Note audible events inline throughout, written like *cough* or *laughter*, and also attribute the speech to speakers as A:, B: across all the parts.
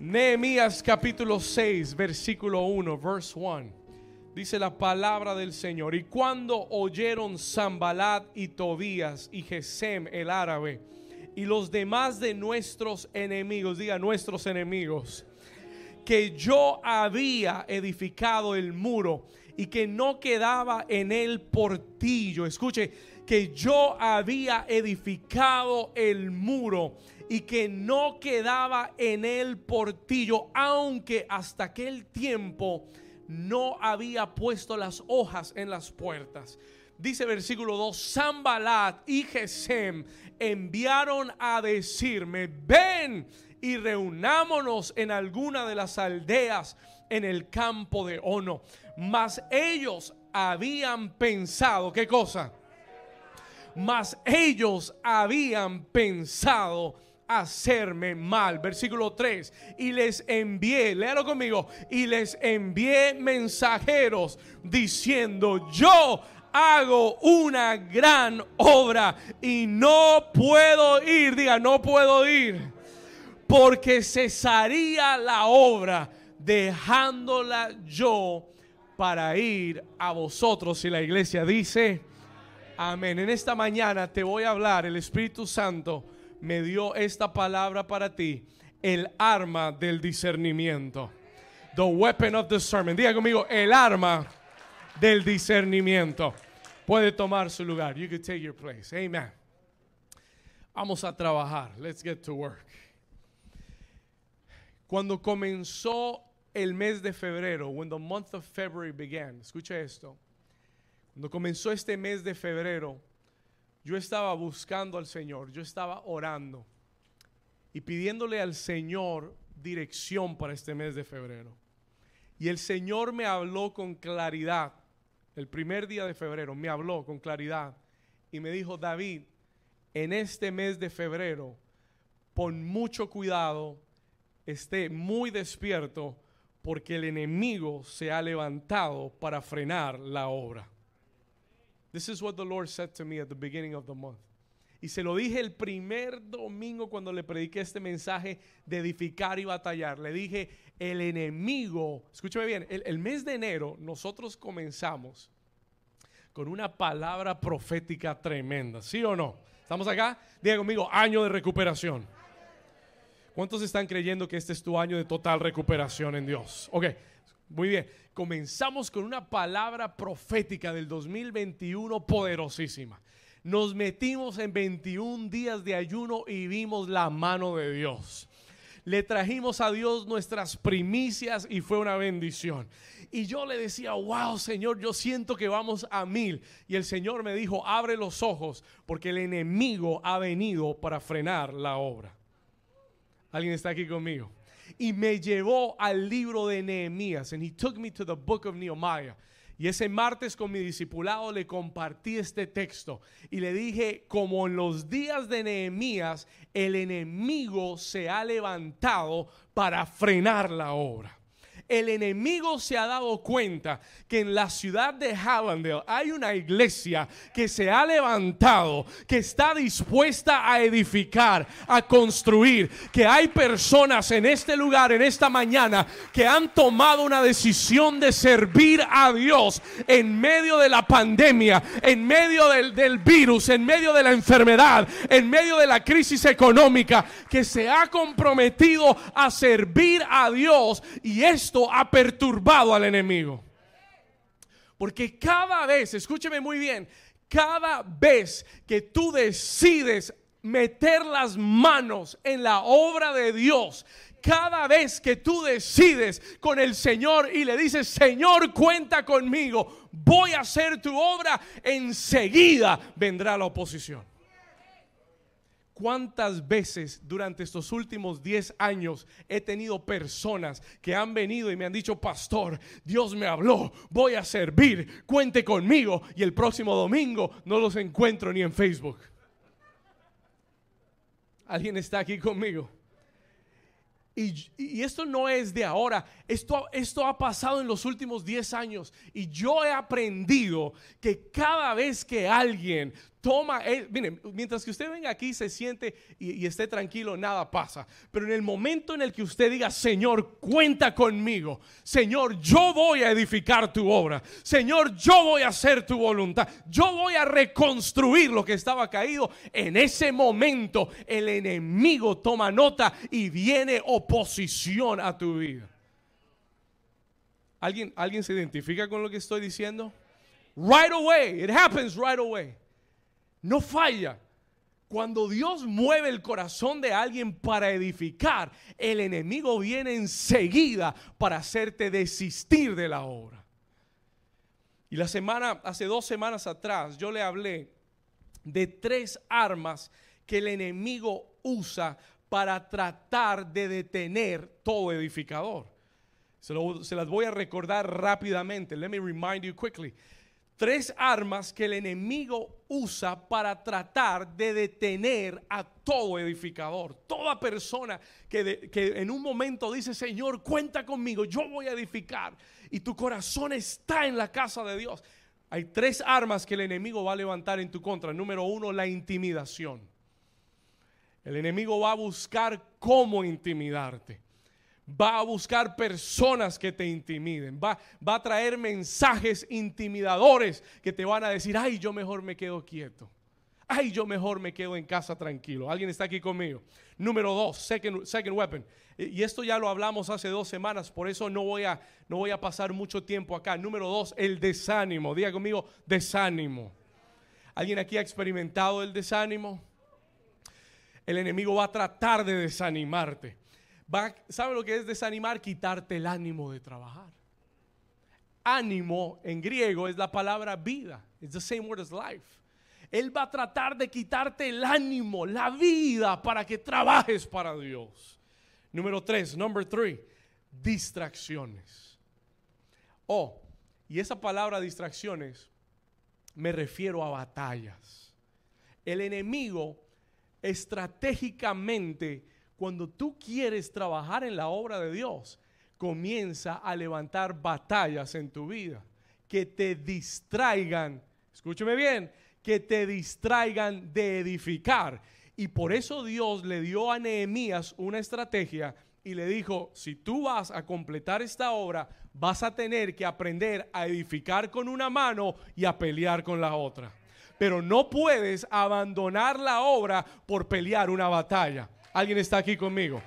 A: Nehemías capítulo 6, versículo 1, verse 1. Dice la palabra del Señor. Y cuando oyeron Zambalat y Tobías y Gesem el árabe y los demás de nuestros enemigos, diga nuestros enemigos, que yo había edificado el muro y que no quedaba en él portillo. Escuche, que yo había edificado el muro y que no quedaba en él portillo, aunque hasta aquel tiempo no había puesto las hojas en las puertas. Dice versículo 2, Zambalat y Gesem enviaron a decirme, ven y reunámonos en alguna de las aldeas en el campo de Ono. Mas ellos habían pensado, ¿qué cosa? Mas ellos habían pensado hacerme mal. Versículo 3. Y les envié, léalo conmigo, y les envié mensajeros diciendo, yo hago una gran obra y no puedo ir, diga, no puedo ir, porque cesaría la obra dejándola yo para ir a vosotros. Y la iglesia dice, amén. En esta mañana te voy a hablar, el Espíritu Santo me dio esta palabra para ti, el arma del discernimiento. The weapon of discernment. Diga conmigo, el arma del discernimiento. Puede tomar su lugar. You can take your place. Amen. Vamos a trabajar. Let's get to work. Cuando comenzó el mes de febrero, when the month of February began, escucha esto. Cuando comenzó este mes de febrero, yo estaba buscando al Señor, yo estaba orando y pidiéndole al Señor dirección para este mes de febrero. Y el Señor me habló con claridad, el primer día de febrero, me habló con claridad y me dijo, David, en este mes de febrero, pon mucho cuidado, esté muy despierto, porque el enemigo se ha levantado para frenar la obra. This is what the Lord said to me at the beginning of the month. Y se lo dije el primer domingo cuando le prediqué este mensaje de edificar y batallar. Le dije, el enemigo, escúcheme bien, el, el mes de enero nosotros comenzamos con una palabra profética tremenda, ¿sí o no? ¿Estamos acá? Diga conmigo, año de recuperación. ¿Cuántos están creyendo que este es tu año de total recuperación en Dios? Ok, muy bien. Comenzamos con una palabra profética del 2021 poderosísima. Nos metimos en 21 días de ayuno y vimos la mano de Dios. Le trajimos a Dios nuestras primicias y fue una bendición. Y yo le decía, wow, Señor, yo siento que vamos a mil. Y el Señor me dijo, abre los ojos porque el enemigo ha venido para frenar la obra. ¿Alguien está aquí conmigo? Y me llevó al libro de Nehemías. And he took me to the book of Nehemiah. Y ese martes con mi discipulado le compartí este texto y le dije, como en los días de Nehemías, el enemigo se ha levantado para frenar la obra el enemigo se ha dado cuenta que en la ciudad de Hallandale hay una iglesia que se ha levantado, que está dispuesta a edificar, a construir, que hay personas en este lugar, en esta mañana, que han tomado una decisión de servir a Dios en medio de la pandemia, en medio del, del virus, en medio de la enfermedad, en medio de la crisis económica, que se ha comprometido a servir a Dios y esto ha perturbado al enemigo. Porque cada vez, escúcheme muy bien, cada vez que tú decides meter las manos en la obra de Dios, cada vez que tú decides con el Señor y le dices, Señor, cuenta conmigo, voy a hacer tu obra, enseguida vendrá la oposición. ¿Cuántas veces durante estos últimos 10 años he tenido personas que han venido y me han dicho, pastor, Dios me habló, voy a servir, cuente conmigo y el próximo domingo no los encuentro ni en Facebook? ¿Alguien está aquí conmigo? Y, esto no es de ahora, esto, esto ha pasado en los últimos 10 años y yo he aprendido que cada vez que alguien toma, eh, miren, mientras que usted venga aquí, se siente y, y, esté tranquilo, nada pasa. Pero en el momento en el que usted diga, Señor, cuenta conmigo, Señor, yo voy a edificar tu obra, Señor, yo voy a hacer tu voluntad, yo voy a reconstruir lo que estaba caído, en ese momento el enemigo toma nota y viene oposición a tu vida. ¿Alguien, ¿Alguien se identifica con lo que estoy diciendo? Right away, it happens right away. No falla. Cuando Dios mueve el corazón de alguien para edificar, el enemigo viene enseguida para hacerte desistir de la obra. Y la semana, hace dos semanas atrás, yo le hablé de tres armas que el enemigo usa para tratar de detener todo edificador. Se, se, las voy a recordar rápidamente. Let me remind you quickly tres armas que el enemigo usa para tratar de detener a todo edificador. Toda persona que, en un momento dice, Señor, cuenta conmigo, yo voy a edificar. Y tu corazón está en la casa de Dios. Hay tres armas que el enemigo va a levantar en tu contra. Número uno, la intimidación. El enemigo va a buscar cómo intimidarte va a buscar personas que te intimiden, va, va a traer mensajes intimidadores que te van a decir, ay, yo mejor me quedo quieto. Ay, yo mejor me quedo en casa tranquilo. ¿Alguien está aquí conmigo? Número dos, second, second weapon. Y esto ya lo hablamos hace dos semanas, por eso no voy, a, no voy a pasar mucho tiempo acá. Número dos, el desánimo. Diga conmigo, desánimo. ¿Alguien aquí ha experimentado el desánimo? El enemigo va a tratar de desanimarte. ¿Sabe lo que es desanimar? Quitarte el ánimo de trabajar. Ánimo en griego es la palabra vida. It's the same word as life. Él va a tratar de quitarte el ánimo, la vida para que trabajes para Dios. Número tres, number three, distracciones. Oh, y esa palabra distracciones me refiero a batallas. El enemigo estratégicamente cuando tú quieres trabajar en la obra de Dios, comienza a levantar batallas en tu vida que te distraigan, escúcheme bien, que te distraigan de edificar. Y por eso Dios le dio a Nehemías una estrategia y le dijo, si tú vas a completar esta obra, vas a tener que aprender a edificar con una mano y a pelear con la otra. Pero no puedes abandonar la obra por pelear una batalla. Alguien está aquí conmigo.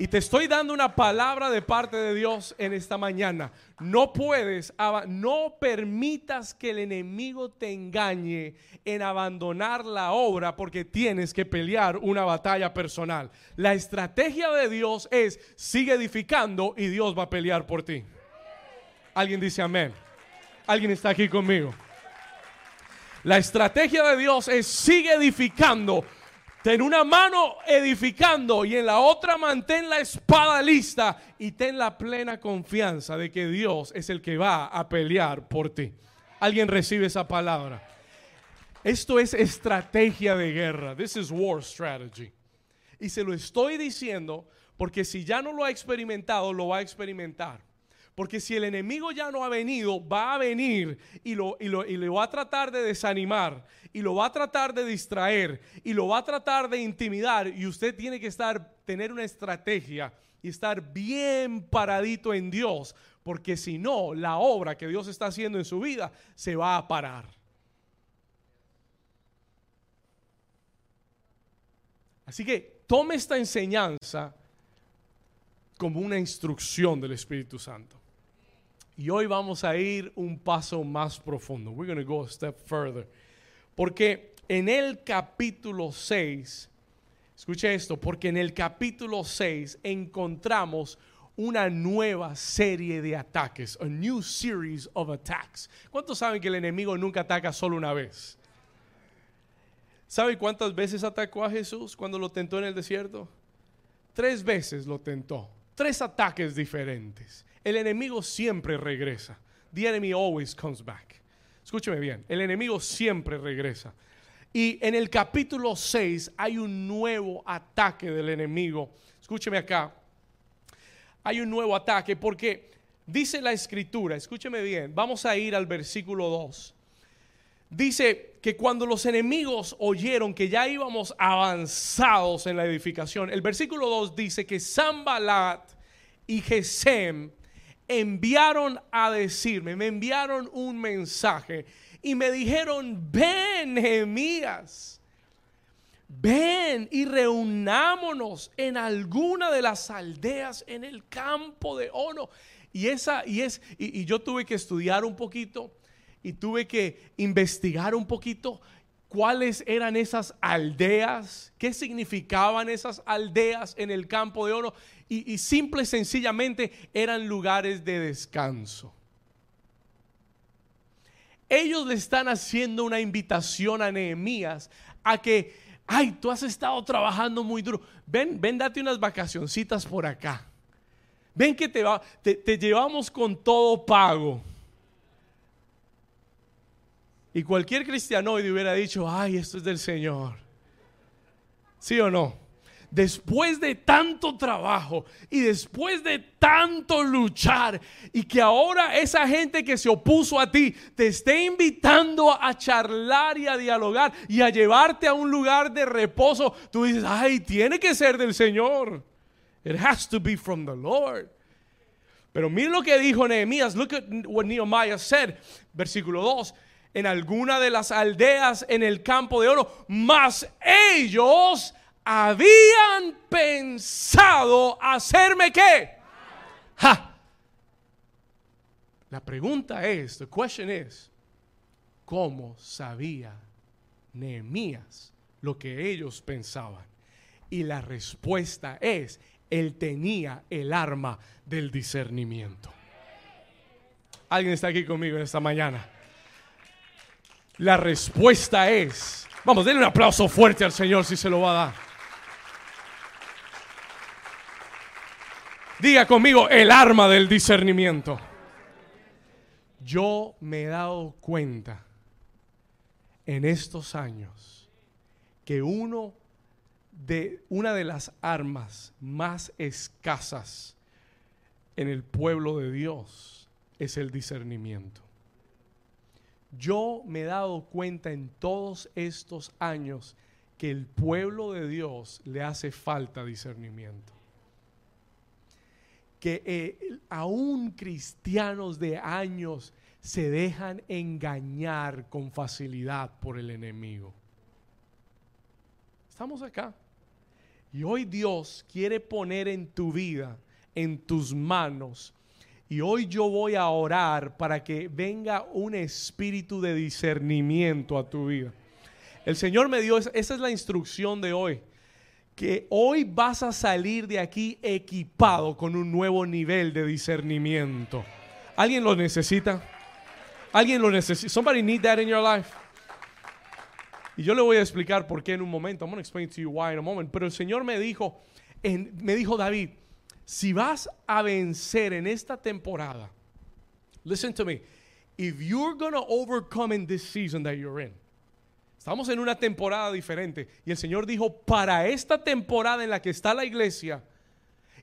A: Y te estoy dando una palabra de parte de Dios en esta mañana. No puedes, no permitas que el enemigo te engañe en abandonar la obra porque tienes que pelear una batalla personal. La estrategia de Dios es sigue edificando y Dios va a pelear por ti. Alguien dice amén. Alguien está aquí conmigo. La estrategia de Dios es sigue edificando Ten una mano edificando y en la otra mantén la espada lista y ten la plena confianza de que Dios es el que va a pelear por ti. Alguien recibe esa palabra. Esto es estrategia de guerra. This is war strategy. Y se lo estoy diciendo porque si ya no lo ha experimentado, lo va a experimentar. Porque si el enemigo ya no ha venido, va a venir y, lo, y, lo, y le va a tratar de desanimar, y lo va a tratar de distraer, y lo va a tratar de intimidar. Y usted tiene que estar, tener una estrategia y estar bien paradito en Dios. Porque si no, la obra que Dios está haciendo en su vida se va a parar. Así que tome esta enseñanza como una instrucción del Espíritu Santo. Y hoy vamos a ir un paso más profundo. We're going to go a step further. Porque en el capítulo 6, escuche esto, porque en el capítulo 6 encontramos una nueva serie de ataques, a new series of attacks. ¿Cuántos saben que el enemigo nunca ataca solo una vez? ¿Sabe cuántas veces atacó a Jesús cuando lo tentó en el desierto? Tres veces lo tentó, tres ataques diferentes. El enemigo siempre regresa. The enemy always comes back. Escúcheme bien, el enemigo siempre regresa. Y en el capítulo 6 hay un nuevo ataque del enemigo. Escúcheme acá. Hay un nuevo ataque porque dice la escritura, escúcheme bien, vamos a ir al versículo 2. Dice que cuando los enemigos oyeron que ya íbamos avanzados en la edificación, el versículo 2 dice que Sambalat y Gesem enviaron a decirme, me enviaron un mensaje y me dijeron, ven Nehemías, ven y reunámonos en alguna de las aldeas en el campo de Ono. Y esa, y es, y, y yo tuve que estudiar un poquito y tuve que investigar un poquito cuáles eran esas aldeas, qué significaban esas aldeas en el campo de oro y, simple y sencillamente eran lugares de descanso. Ellos le están haciendo una invitación a Nehemías a que, ay, tú has estado trabajando muy duro. Ven, ven, date unas vacacioncitas por acá. Ven que te llevamos con todo pago. Y cualquier cristianoide hubiera dicho, ay, esto es del Señor. ¿Sí o no? Después de tanto trabajo y después de tanto luchar y que ahora esa gente que se opuso a ti te esté invitando a charlar y a dialogar y a llevarte a un lugar de reposo, tú dices, ay, tiene que ser del Señor. It has to be from the Lord. Pero mira lo que dijo Nehemías. Look at what Nehemiah said. Versículo 2 en alguna de las aldeas en el campo de oro, mas ellos habían pensado hacerme qué? La pregunta es, the question is, ¿cómo sabía Nehemías lo que ellos pensaban? Y la respuesta es, él tenía el arma del discernimiento. ¿Alguien está aquí conmigo en esta mañana? La respuesta es, vamos, denle un aplauso fuerte al Señor si se lo va a dar. Diga conmigo el arma del discernimiento. Yo me he dado cuenta en estos años que uno de una de las armas más escasas en el pueblo de Dios es el discernimiento. Yo me he dado cuenta en todos estos años que el pueblo de Dios le hace falta discernimiento. Que eh, aún cristianos de años se dejan engañar con facilidad por el enemigo. Estamos acá. Y hoy Dios quiere poner en tu vida, en tus manos, y hoy yo voy a orar para que venga un espíritu de discernimiento a tu vida. El Señor me dio, esa es la instrucción de hoy, que hoy vas a salir de aquí equipado con un nuevo nivel de discernimiento. ¿Alguien lo necesita? ¿Alguien lo necesita? Somebody need that in your life. Y yo le voy a explicar por qué en un momento. I'm going to explain to you why in a moment. Pero el Señor me dijo, me dijo David, si vas a vencer en esta temporada, listen to me, if you're going to overcome in this season that you're in, estamos en una temporada diferente y el Señor dijo, para esta temporada en la que está la iglesia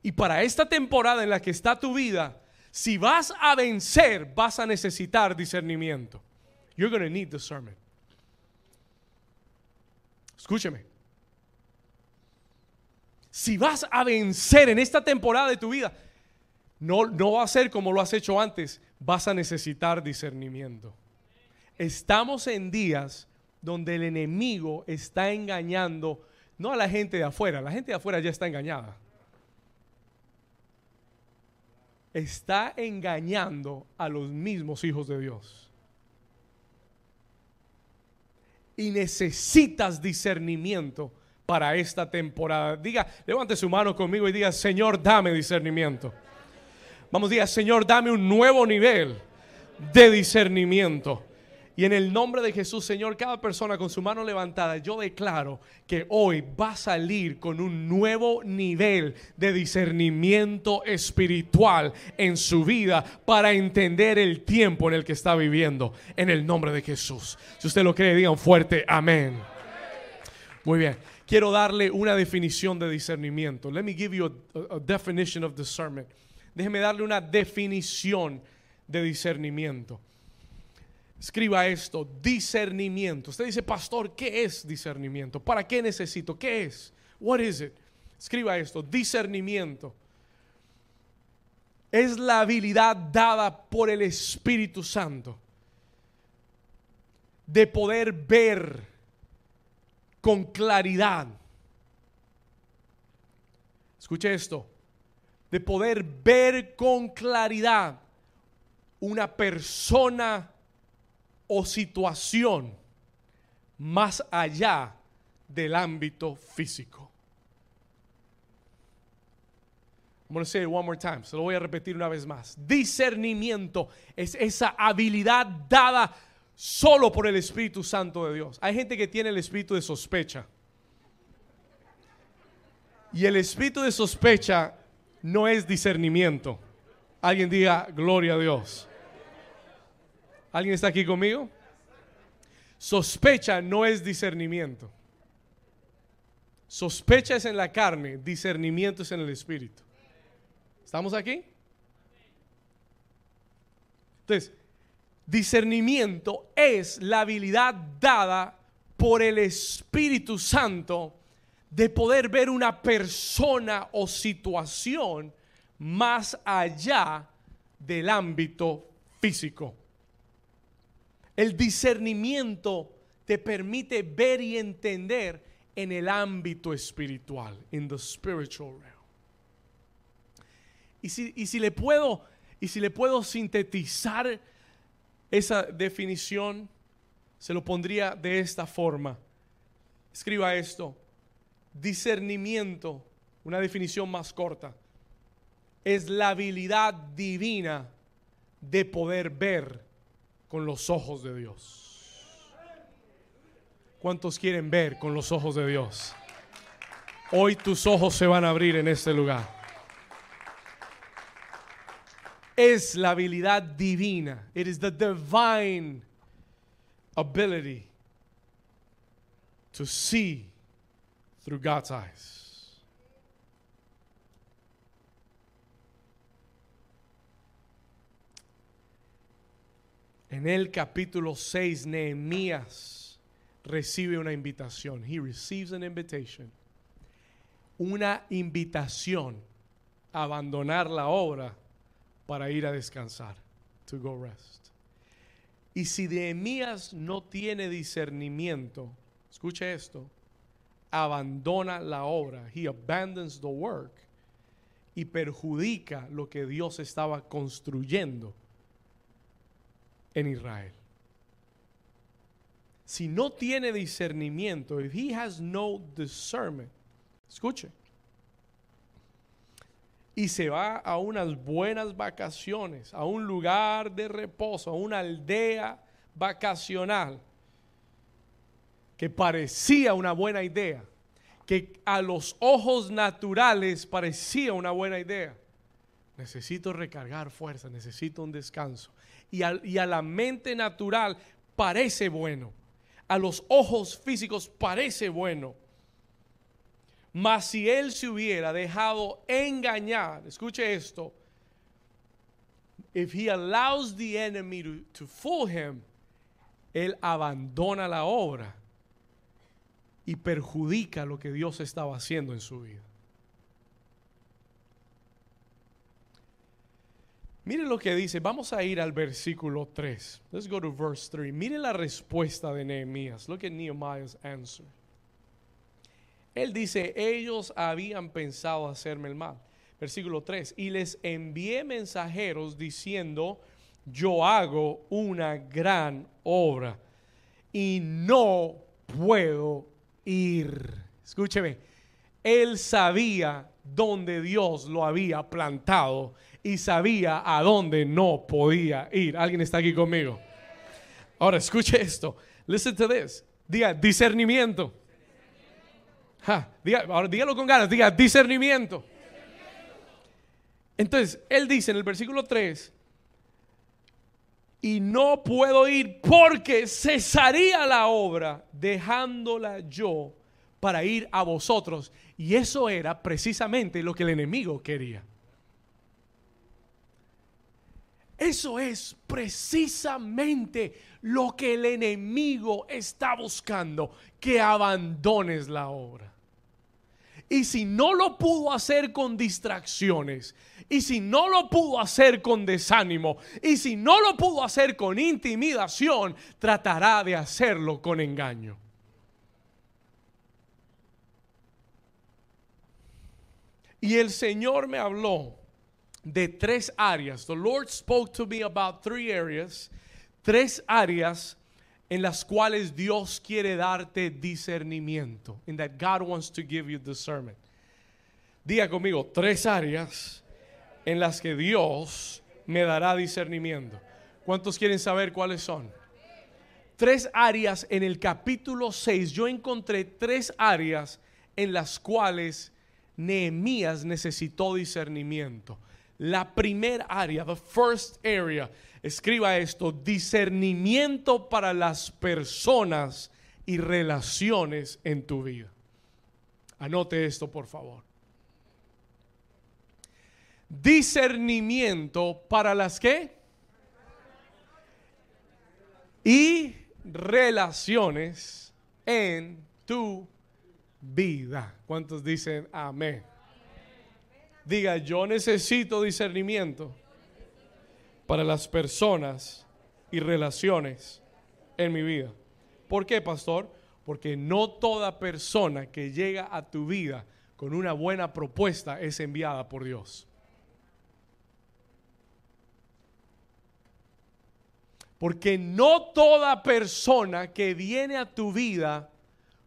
A: y para esta temporada en la que está tu vida, si vas a vencer, vas a necesitar discernimiento. You're going to need discernment. Escúcheme si vas a vencer en esta temporada de tu vida, no, no va a ser como lo has hecho antes, vas a necesitar discernimiento. Estamos en días donde el enemigo está engañando no a la gente de afuera, la gente de afuera ya está engañada. Está engañando a los mismos hijos de Dios. Y necesitas discernimiento para esta temporada. Diga, levante su mano conmigo y diga, Señor, dame discernimiento. Vamos, diga, Señor, dame un nuevo nivel de discernimiento. Y en el nombre de Jesús, Señor, cada persona con su mano levantada, yo declaro que hoy va a salir con un nuevo nivel de discernimiento espiritual en su vida para entender el tiempo en el que está viviendo. En el nombre de Jesús. Si usted lo cree, digan fuerte, amén. Muy bien quiero darle una definición de discernimiento. Let me give you a, definition of discernment. Déjeme darle una definición de discernimiento. Escriba esto, discernimiento. Usted dice, pastor, ¿qué es discernimiento? ¿Para qué necesito? ¿Qué es? What is it? Escriba esto, discernimiento. Es la habilidad dada por el Espíritu Santo de poder ver con claridad. Escuche esto, de poder ver con claridad una persona o situación más allá del ámbito físico. I'm going to say it one more time. Se lo voy a repetir una vez más. Discernimiento es esa habilidad dada solo por el Espíritu Santo de Dios. Hay gente que tiene el espíritu de sospecha. Y el espíritu de sospecha no es discernimiento. Alguien diga, gloria a Dios. ¿Alguien está aquí conmigo? Sospecha no es discernimiento. Sospecha es en la carne, discernimiento es en el espíritu. ¿Estamos aquí? Entonces, discernimiento es la habilidad dada por el Espíritu Santo de poder ver una persona o situación más allá del ámbito físico. El discernimiento te permite ver y entender en el ámbito espiritual, in the spiritual realm. Y si, y si le puedo y si le puedo sintetizar esa definición, se lo pondría de esta forma. Escriba esto. Discernimiento, una definición más corta, es la habilidad divina de poder ver con los ojos de Dios. ¿Cuántos quieren ver con los ojos de Dios? Hoy tus ojos se van a abrir en este lugar. Es la habilidad divina. It is the divine ability to see through God's eyes. En el capítulo 6, Nehemías recibe una invitación. He receives an invitation. Una invitación a abandonar la obra para ir a descansar. To go rest. Y si Nehemías no tiene discernimiento, escuche esto, abandona la obra. He abandons the work y perjudica lo que Dios estaba construyendo en Israel. Si no tiene discernimiento, if he has no discernment, escuche, y se va a unas buenas vacaciones, a un lugar de reposo, a una aldea vacacional, que parecía una buena idea, que a los ojos naturales parecía una buena idea. Necesito recargar fuerza, necesito un descanso y a, la mente natural parece bueno. A los ojos físicos parece bueno. Mas si él se hubiera dejado engañar, escuche esto, if he allows the enemy to, to, fool him, él abandona la obra y perjudica lo que Dios estaba haciendo en su vida. Miren lo que dice. Vamos a ir al versículo 3. Let's go to verse 3. Miren la respuesta de Nehemías. Look at Nehemiah's answer. Él dice, ellos habían pensado hacerme el mal. Versículo 3. Y les envié mensajeros diciendo, yo hago una gran obra y no puedo ir. Escúcheme. Él sabía dónde Dios lo había plantado y sabía a dónde no podía ir. ¿Alguien está aquí conmigo? Ahora, escuche esto. Listen to this. Diga discernimiento. Ahora dígalo con ganas. Diga discernimiento. Entonces, él dice en el versículo 3, y no puedo ir porque cesaría la obra dejándola yo para ir a vosotros. Y eso era precisamente lo que el enemigo quería. Eso es precisamente lo que el enemigo está buscando, que abandones la obra. Y si no lo pudo hacer con distracciones, y si no lo pudo hacer con desánimo, y si no lo pudo hacer con intimidación, tratará de hacerlo con engaño. Y el Señor me habló de tres áreas. The Lord spoke to me about three areas. Tres áreas en las cuales Dios quiere darte discernimiento. In that God wants to give you discernment. Diga conmigo, tres áreas en las que Dios me dará discernimiento. ¿Cuántos quieren saber cuáles son? Tres áreas en el capítulo 6. Yo encontré tres áreas en las cuales Nehemías necesitó discernimiento. La primera área, the first area, escriba esto, discernimiento para las personas y relaciones en tu vida. Anote esto, por favor. Discernimiento para las que y relaciones en tu vida. ¿Cuántos dicen amén? Diga, yo necesito discernimiento para las personas y relaciones en mi vida. ¿Por qué, pastor? Porque no toda persona que llega a tu vida con una buena propuesta es enviada por Dios. Porque no toda persona que viene a tu vida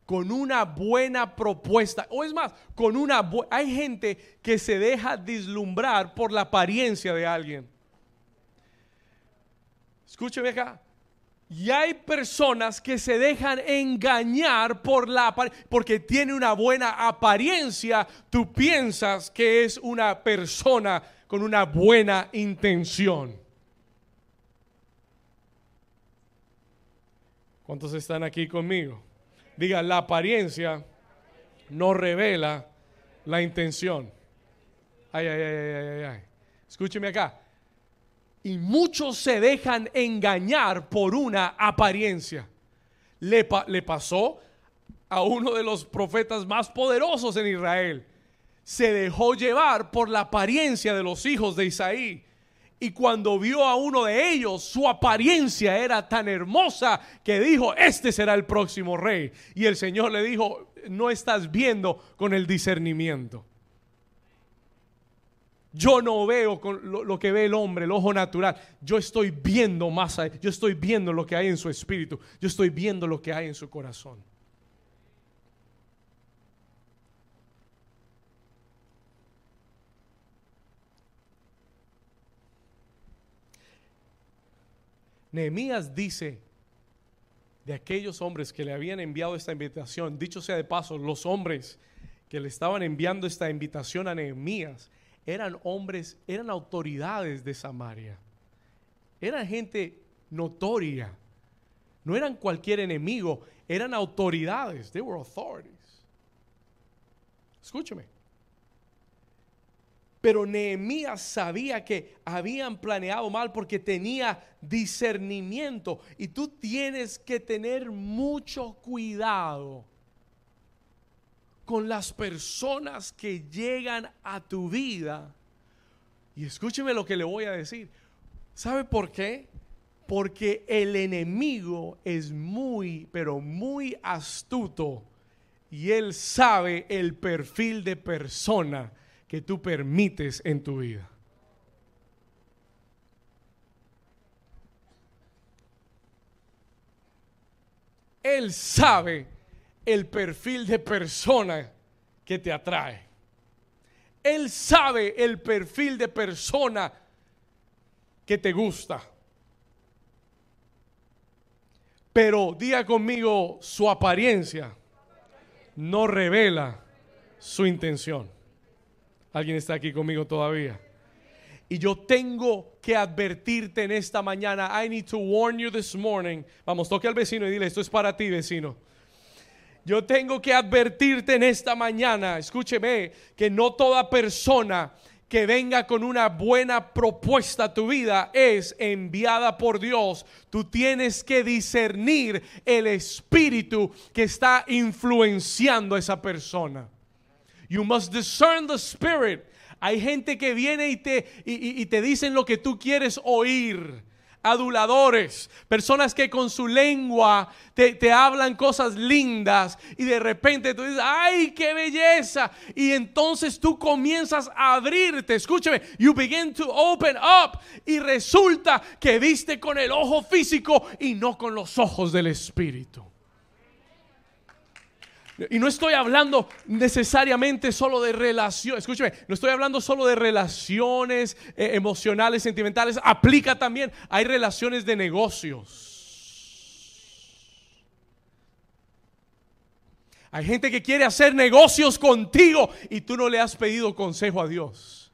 A: con una buena propuesta, o es más, con una hay gente que se deja deslumbrar por la apariencia de alguien. Escúcheme acá. Y hay personas que se dejan engañar por la porque tiene una buena apariencia, tú piensas que es una persona con una buena intención. ¿Cuántos están aquí conmigo? Diga, la apariencia no revela la intención. Ay, ay, ay, ay, ay. Escúcheme acá. Y muchos se dejan engañar por una apariencia. Le, pasó a uno de los profetas más poderosos en Israel. Se dejó llevar por la apariencia de los hijos de Isaí. Y cuando vio a uno de ellos, su apariencia era tan hermosa que dijo, este será el próximo rey. Y el Señor le dijo, no estás viendo con el discernimiento. Yo no veo con lo, que ve el hombre, el ojo natural. Yo estoy viendo más. Yo estoy viendo lo que hay en su espíritu. Yo estoy viendo lo que hay en su corazón. Nehemías dice de aquellos hombres que le habían enviado esta invitación, dicho sea de paso, los hombres que le estaban enviando esta invitación a Nehemías eran hombres, eran autoridades de Samaria. Eran gente notoria. No eran cualquier enemigo, eran autoridades. They were authorities. Escúcheme. Pero Nehemías sabía que habían planeado mal porque tenía discernimiento. Y tú tienes que tener mucho cuidado con las personas que llegan a tu vida. Y escúcheme lo que le voy a decir. ¿Sabe por qué? Porque el enemigo es muy, pero muy astuto. Y él sabe el perfil de persona que tú permites en tu vida. Él sabe el perfil de persona que te atrae. Él sabe el perfil de persona que te gusta. Pero diga conmigo, su apariencia no revela su intención. ¿Alguien está aquí conmigo todavía? Y yo tengo que advertirte en esta mañana. I need to warn you this morning. Vamos, toque al vecino y dile, esto es para ti, vecino. Yo tengo que advertirte en esta mañana, escúcheme, que no toda persona que venga con una buena propuesta a tu vida es enviada por Dios. Tú tienes que discernir el espíritu que está influenciando a esa persona. You must discern the spirit. Hay gente que viene y te, y, y te dicen lo que tú quieres oír aduladores, personas que con su lengua te, hablan cosas lindas y de repente tú dices, ay, qué belleza. Y entonces tú comienzas a abrirte, escúchame, you begin to open up y resulta que viste con el ojo físico y no con los ojos del espíritu. Y no estoy hablando necesariamente solo de relaciones, escúcheme, no estoy hablando solo de relaciones eh, emocionales, sentimentales, aplica también, hay relaciones de negocios. Hay gente que quiere hacer negocios contigo y tú no le has pedido consejo a Dios.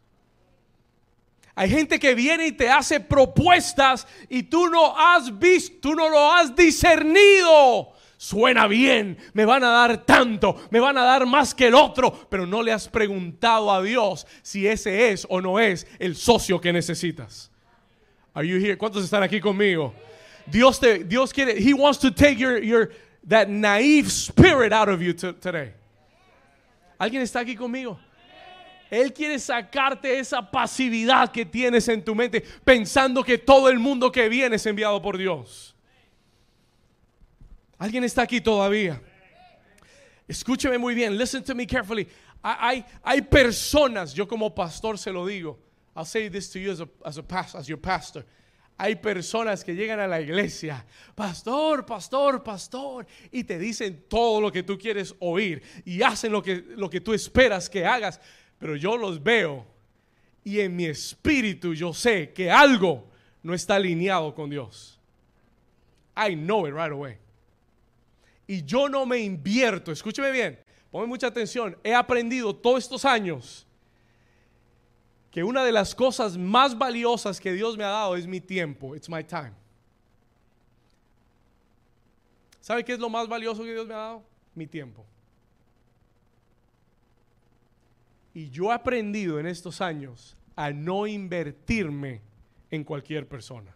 A: Hay gente que viene y te hace propuestas y tú no has visto, tú no lo has discernido suena bien, me van a dar tanto, me van a dar más que el otro, pero no le has preguntado a Dios si ese es o no es el socio que necesitas. Are you here? ¿Cuántos están aquí conmigo? Dios te Dios quiere he wants to take your your that naive spirit out of you today. ¿Alguien está aquí conmigo? Él quiere sacarte esa pasividad que tienes en tu mente pensando que todo el mundo que viene es enviado por Dios. ¿Alguien está aquí todavía? Escúcheme muy bien. Listen to me carefully. Hay, hay personas, yo como pastor se lo digo. I'll say this to you as, a, as, a pastor, as your pastor. Hay personas que llegan a la iglesia, pastor, pastor, pastor, y te dicen todo lo que tú quieres oír y hacen lo que, lo que tú esperas que hagas, pero yo los veo y en mi espíritu yo sé que algo no está alineado con Dios. I know it right away y yo no me invierto, escúcheme bien, ponme mucha atención, he aprendido todos estos años que una de las cosas más valiosas que Dios me ha dado es mi tiempo, it's my time. ¿Sabe qué es lo más valioso que Dios me ha dado? Mi tiempo. Y yo he aprendido en estos años a no invertirme en cualquier persona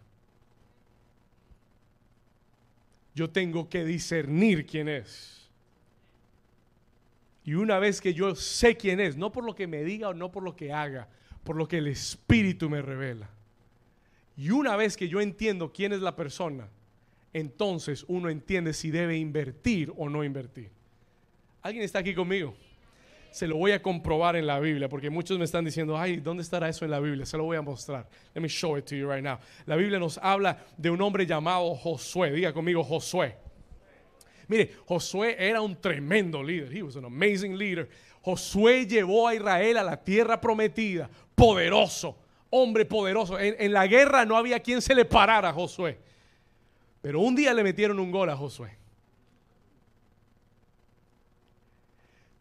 A: yo tengo que discernir quién es. Y una vez que yo sé quién es, no por lo que me diga o no por lo que haga, por lo que el Espíritu me revela. Y una vez que yo entiendo quién es la persona, entonces uno entiende si debe invertir o no invertir. ¿Alguien está aquí conmigo? Se lo voy a comprobar en la Biblia, porque muchos me están diciendo, ay, ¿dónde estará eso en la Biblia? Se lo voy a mostrar. Let me show it to you right now. La Biblia nos habla de un hombre llamado Josué. Diga conmigo, Josué. Mire, Josué era un tremendo líder. He was an amazing leader. Josué llevó a Israel a la tierra prometida, poderoso, hombre poderoso. En, en la guerra no había quien se le parara a Josué. Pero un día le metieron un gol a Josué.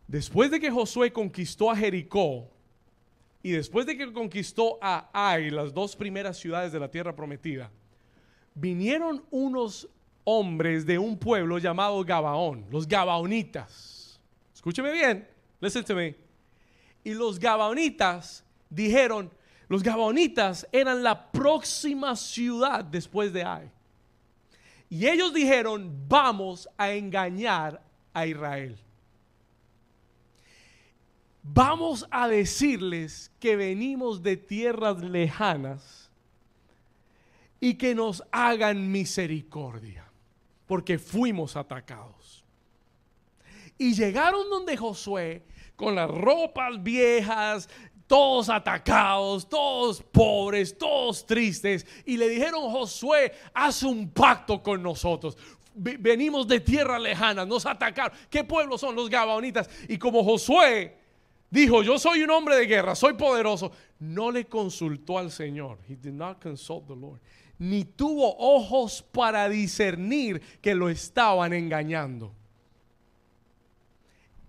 A: Después de que Josué conquistó a Jericó y después de que conquistó a Ai, las dos primeras ciudades de la tierra prometida, vinieron unos hombres de un pueblo llamado Gabaón, los Gabaonitas. Escúcheme bien, listen to me. Y los Gabaonitas dijeron, los Gabaonitas eran la próxima ciudad después de Ai. Y ellos dijeron, vamos a engañar a Israel vamos a decirles que venimos de tierras lejanas y que nos hagan misericordia, porque fuimos atacados. Y llegaron donde Josué con las ropas viejas, todos atacados, todos pobres, todos tristes, y le dijeron, Josué, haz un pacto con nosotros. Venimos de tierras lejanas, nos atacaron. ¿Qué pueblos son los Gabaonitas? Y como Josué Dijo, yo soy un hombre de guerra, soy poderoso. No le consultó al Señor. He did not consult the Lord. Ni tuvo ojos para discernir que lo estaban engañando.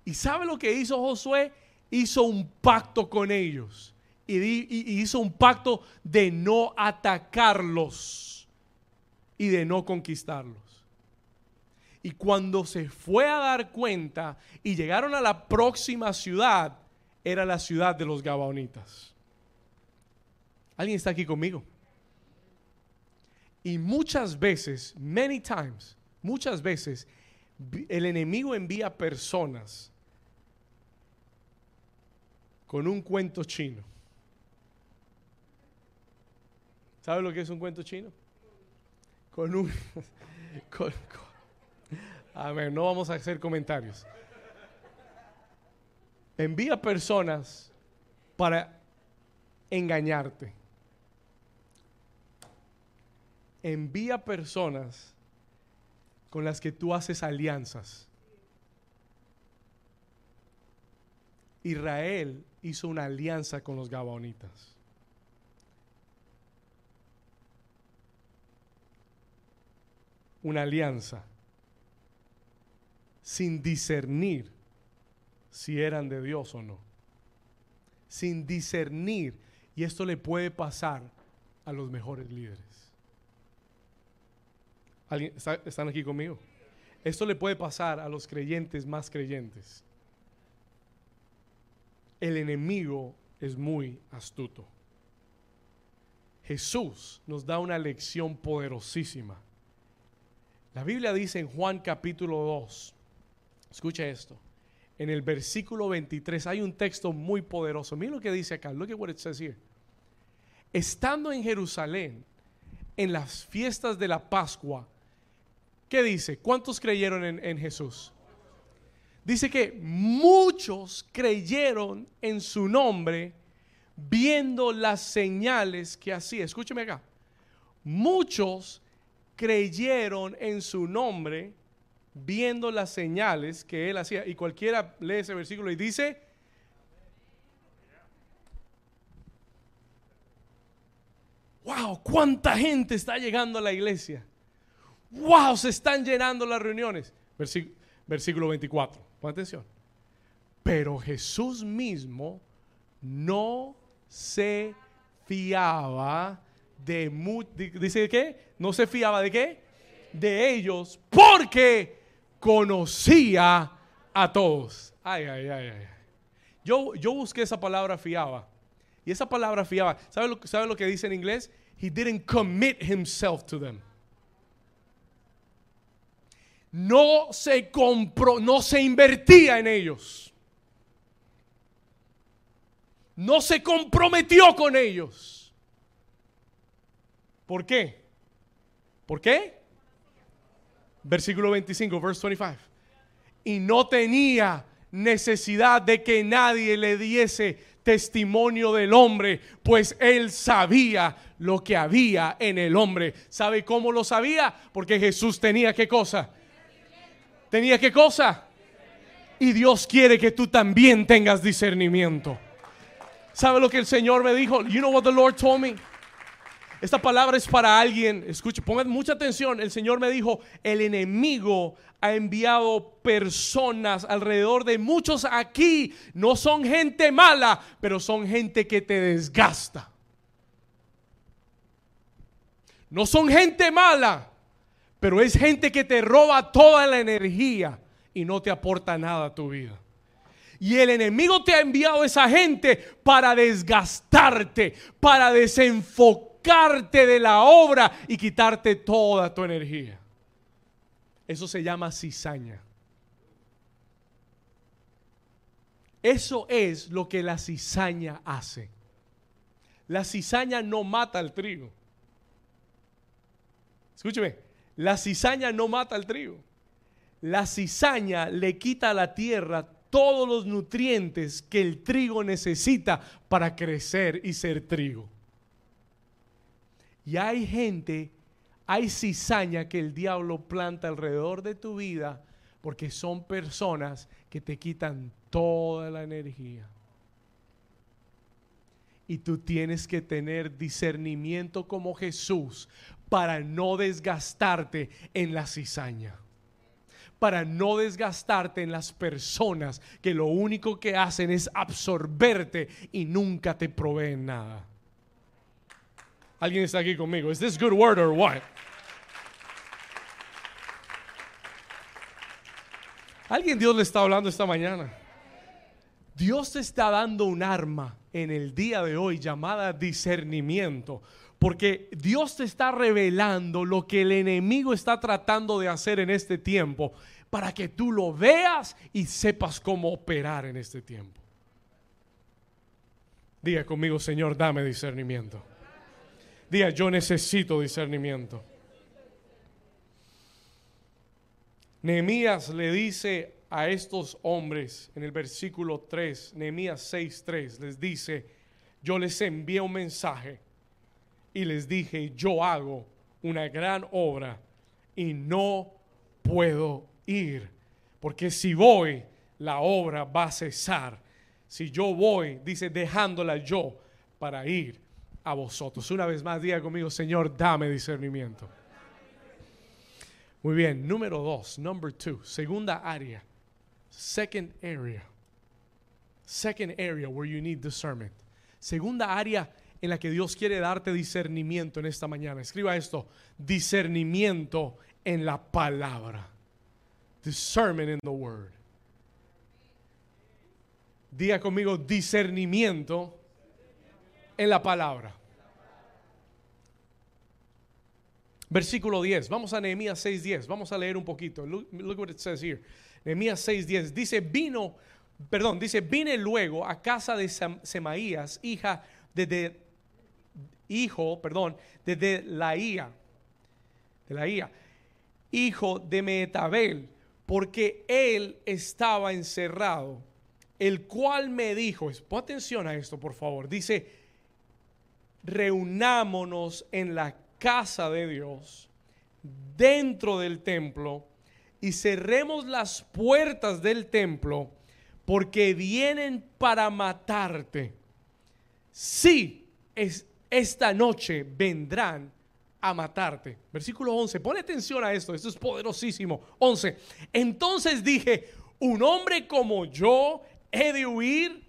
A: ¿Y sabe lo que hizo Josué? Hizo un pacto con ellos. Y, y hizo un pacto de no atacarlos y de no conquistarlos. Y cuando se fue a dar cuenta y llegaron a la próxima ciudad, era la ciudad de los Gabaonitas. ¿Alguien está aquí conmigo? Y muchas veces, many times, muchas veces, el enemigo envía personas con un cuento chino. ¿Sabe lo que es un cuento chino? Con un... *laughs* con- no vamos a hacer comentarios. Envía personas para engañarte. Envía personas con las que tú haces alianzas. Israel hizo una alianza con los gabaonitas. Una alianza sin discernir si eran de Dios o no. Sin discernir. Y esto le puede pasar a los mejores líderes. ¿Alguien, está- ¿Están aquí conmigo? Esto le puede pasar a los creyentes más creyentes. El enemigo es muy astuto. Jesús nos da una lección poderosísima. La Biblia dice en Juan capítulo 2, escucha esto, en el versículo 23 hay un texto muy poderoso. Mira lo que dice acá, look at what it says here. Estando en Jerusalén, en las fiestas de la Pascua, ¿qué dice? ¿Cuántos creyeron en, en Jesús? Dice que muchos creyeron en su nombre viendo las señales que hacía. Escúcheme acá. Muchos creyeron en su nombre viendo las señales que él hacía. Y cualquiera lee ese versículo y dice, wow, cuánta gente está llegando a la iglesia. Wow, se están llenando las reuniones. Versículo, versículo 24, pon atención. Pero Jesús mismo no se fiaba de dice qué? No se fiaba de qué? De ellos porque conocía a todos. Ay, ay, ay, ay. Yo, yo busqué esa palabra fiaba. Y esa palabra fiaba, ¿sabe lo, ¿sabe lo que dice en inglés? He didn't commit himself to them. No se compró, no se invertía en ellos. No se comprometió con ellos. ¿Por qué? ¿Por qué? Versículo 25, verse 25. Y no tenía necesidad de que nadie le diese testimonio del hombre, pues él sabía lo que había en el hombre. ¿Sabe cómo lo sabía? Porque Jesús tenía qué cosa? ¿Tenía qué cosa? Y Dios quiere que tú también tengas discernimiento. ¿Sabe lo que el Señor me dijo? You know what the Lord told me? Esta palabra es para alguien. Escuche, pongan mucha atención. El Señor me dijo, el enemigo ha enviado personas alrededor de muchos aquí. No son gente mala, pero son gente que te desgasta. No son gente mala, pero es gente que te roba toda la energía y no te aporta nada a tu vida. Y el enemigo te ha enviado esa gente para desgastarte, para de la obra y quitarte toda tu energía. Eso se llama cizaña. Eso es lo que la cizaña hace. La cizaña no mata al trigo. Escúcheme, la cizaña no mata al trigo. La cizaña le quita a la tierra todos los nutrientes que el trigo necesita para crecer y ser trigo. Y hay gente, hay cizaña que el diablo planta alrededor de tu vida porque son personas que te quitan toda la energía. Y tú tienes que tener discernimiento como Jesús para no desgastarte en la cizaña. Para no desgastarte en las personas que lo único que hacen es absorberte y nunca te proveen nada. ¿Alguien está aquí conmigo? ¿Is this good word or what? ¿Alguien Dios le está hablando esta mañana? Dios te está dando un arma en el día de hoy llamada discernimiento. Porque Dios te está revelando lo que el enemigo está tratando de hacer en este tiempo para que tú lo veas y sepas cómo operar en este tiempo. Diga conmigo, Señor, dame discernimiento. Diga, yo necesito discernimiento. Nehemías le dice a estos hombres en el versículo 3, Nehemías 6:3, les dice, yo les envié un mensaje y les dije, yo hago una gran obra y no puedo ir, porque si voy, la obra va a cesar. Si yo voy, dice, dejándola yo para ir a vosotros. Una vez más, diga conmigo, Señor, dame discernimiento. Muy bien, número dos, number two, segunda área, second area, second area where you need discernment. Segunda área en la que Dios quiere darte discernimiento en esta mañana. Escriba esto, discernimiento en la palabra. Discernment in the word. Diga conmigo discernimiento en la palabra. Versículo 10. Vamos a Nehemías 6:10. Vamos a leer un poquito. Look, look what it says here. Nehemías 6:10. Dice, vino, perdón, dice, vine luego a casa de Semaías, hija de, de hijo, perdón, de la Ia, de la hijo de Metabel, porque él estaba encerrado, el cual me dijo, pon atención a esto por favor, dice, reunámonos en la casa de Dios, dentro del templo, y cerremos las puertas del templo, porque vienen para matarte. Sí, es, esta noche vendrán a matarte. Versículo 11, pone atención a esto, esto es poderosísimo. 11, entonces dije, un hombre como yo he de huir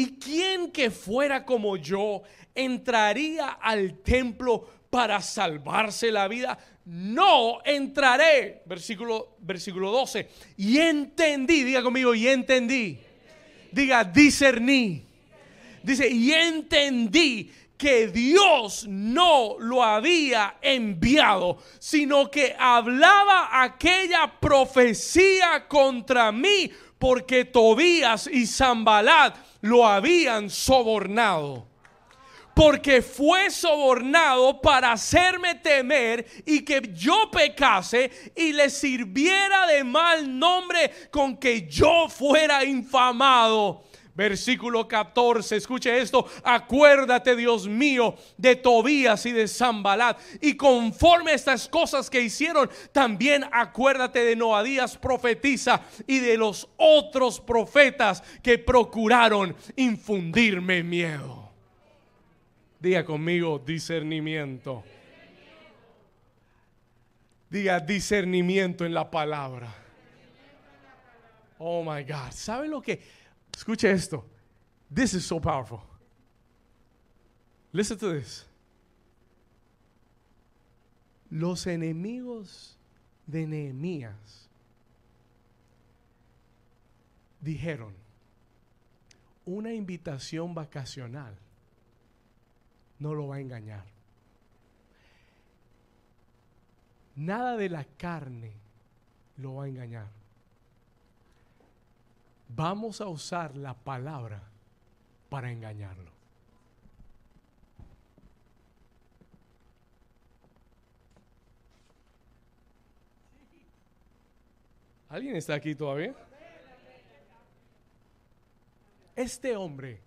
A: y quien que fuera como yo entraría al templo para salvarse la vida. No entraré. Versículo, versículo 12. Y entendí, diga conmigo, y entendí. Diga, discerní. Dice, y entendí que Dios no lo había enviado, sino que hablaba aquella profecía contra mí, porque Tobías y Zambalat lo habían sobornado. Porque fue sobornado para hacerme temer y que yo pecase y le sirviera de mal nombre con que yo fuera infamado. Versículo 14, escuche esto, acuérdate Dios mío de Tobías y de Zambalat y conforme a estas cosas que hicieron, también acuérdate de Noadías profetiza y de los otros profetas que procuraron infundirme miedo. Diga conmigo discernimiento. Diga discernimiento en la palabra. Oh my God. ¿Sabe lo que? Escuche esto. This is so powerful. Listen to this. Los enemigos de Nehemías dijeron, una invitación vacacional no lo va a engañar. Nada de la carne lo va a engañar vamos a usar la palabra para engañarlo. ¿Alguien está aquí todavía? Este hombre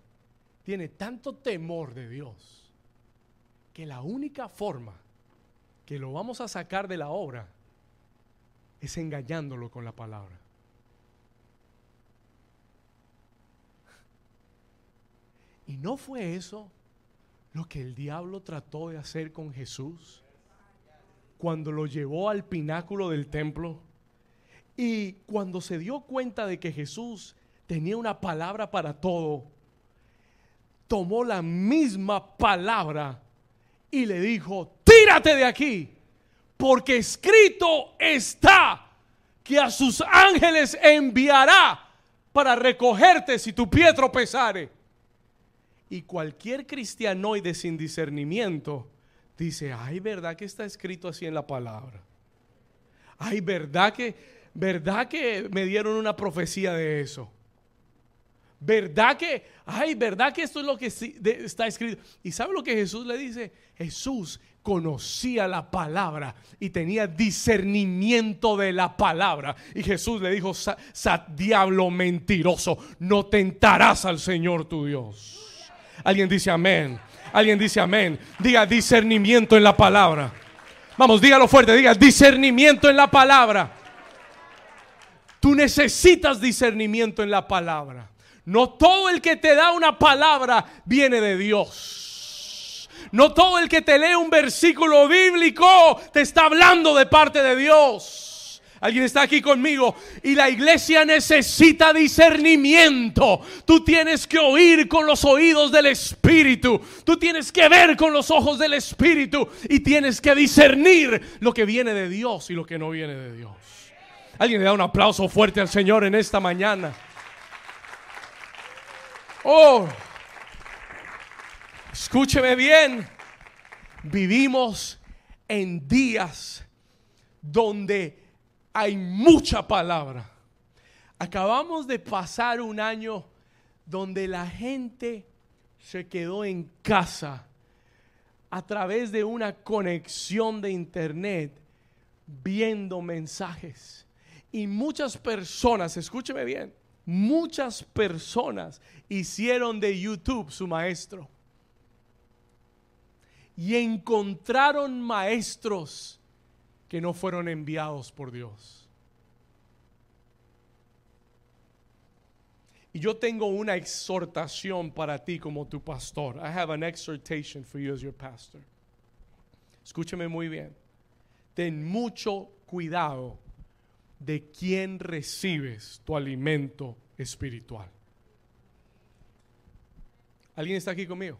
A: tiene tanto temor de Dios que la única forma que lo vamos a sacar de la obra es engañándolo con la palabra. ¿Y no fue eso lo que el diablo trató de hacer con Jesús cuando lo llevó al pináculo del templo? Y cuando se dio cuenta de que Jesús tenía una palabra para todo, tomó la misma palabra y le dijo, tírate de aquí, porque escrito está que a sus ángeles enviará para recogerte si tu pie tropezare. Y cualquier cristianoide sin discernimiento dice, ay, ¿verdad que está escrito así en la palabra? Ay, ¿verdad que, verdad que me dieron una profecía de eso? ¿Verdad que, ay, verdad que esto es lo que está escrito? ¿Y sabe lo que Jesús le dice? Jesús conocía la palabra y tenía discernimiento de la palabra. Y Jesús le dijo, diablo mentiroso, no tentarás al Señor tu Dios. Alguien dice amén. Alguien dice amén. Diga discernimiento en la palabra. Vamos, dígalo fuerte, diga discernimiento en la palabra. Tú necesitas discernimiento en la palabra. No todo el que te da una palabra viene de Dios. No todo el que te lee un versículo bíblico te está hablando de parte de Dios. Alguien está aquí conmigo y la iglesia necesita discernimiento. Tú tienes que oír con los oídos del Espíritu. Tú tienes que ver con los ojos del Espíritu y tienes que discernir lo que viene de Dios y lo que no viene de Dios. Alguien le da un aplauso fuerte al Señor en esta mañana. Oh, escúcheme bien. Vivimos en días donde hay mucha palabra. Acabamos de pasar un año donde la gente se quedó en casa a través de una conexión de internet viendo mensajes. Y muchas personas, escúcheme bien, muchas personas hicieron de YouTube su maestro. Y encontraron maestros que no fueron enviados por Dios. Y yo tengo una exhortación para ti como tu pastor. I have an exhortation for you as your pastor. Escúcheme muy bien. Ten mucho cuidado de quién recibes tu alimento espiritual. ¿Alguien está aquí conmigo?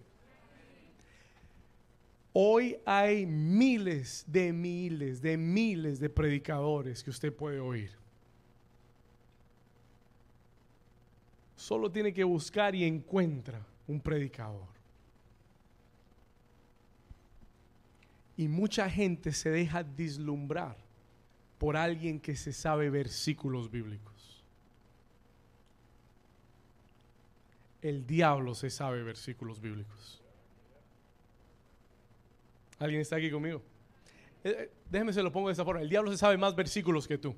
A: Hoy hay miles de miles de miles de predicadores que usted puede oír. Solo tiene que buscar y encuentra un predicador. Y mucha gente se deja dislumbrar por alguien que se sabe versículos bíblicos. El diablo se sabe versículos bíblicos. ¿Alguien está aquí conmigo? Eh, eh, déjeme se lo pongo de esta forma. El diablo se sabe más versículos que tú.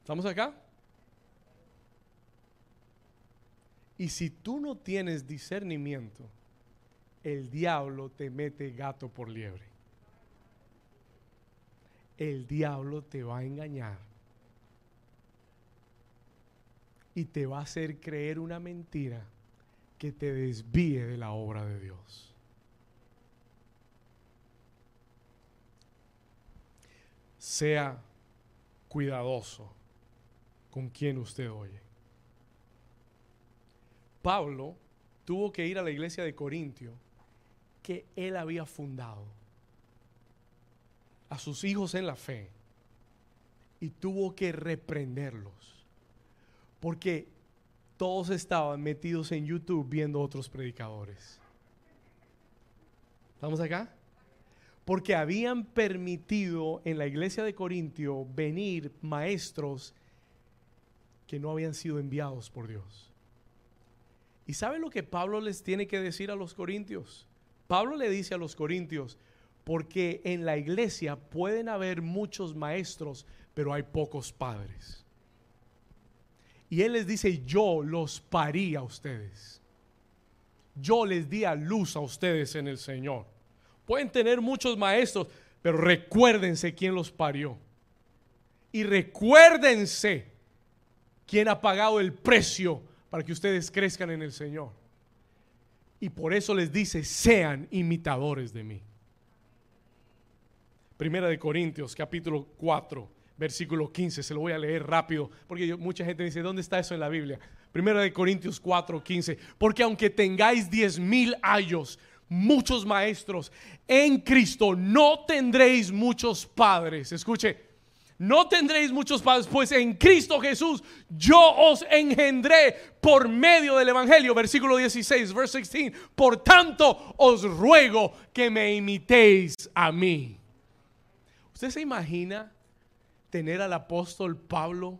A: ¿Estamos acá? Y si tú no tienes discernimiento, el diablo te mete gato por liebre. El diablo te va a engañar y te va a hacer creer una mentira que te desvíe de la obra de Dios. Sea cuidadoso con quien usted oye. Pablo tuvo que ir a la iglesia de Corintio que él había fundado a sus hijos en la fe y tuvo que reprenderlos porque todos estaban metidos en YouTube viendo otros predicadores. ¿Estamos acá? Porque habían permitido en la iglesia de Corintio venir maestros que no habían sido enviados por Dios. ¿Y sabe lo que Pablo les tiene que decir a los corintios? Pablo le dice a los corintios, porque en la iglesia pueden haber muchos maestros, pero hay pocos padres. Y él les dice, yo los parí a ustedes. Yo les di a luz a ustedes en el Señor. Pueden tener muchos maestros, pero recuérdense quién los parió. Y recuérdense quién ha pagado el precio para que ustedes crezcan en el Señor. Y por eso les dice, sean imitadores de mí. Primera de Corintios, capítulo 4, versículo 15. Se lo voy a leer rápido, porque mucha gente dice, ¿dónde está eso en la Biblia? Primera de Corintios 4, 15. Porque aunque tengáis diez mil años, muchos maestros, en Cristo no tendréis muchos padres. Escuche, no tendréis muchos padres, pues en Cristo Jesús yo os engendré por medio del Evangelio. Versículo 16, verse 16. Por tanto, os ruego que me imitéis a mí. ¿Usted se imagina tener al apóstol Pablo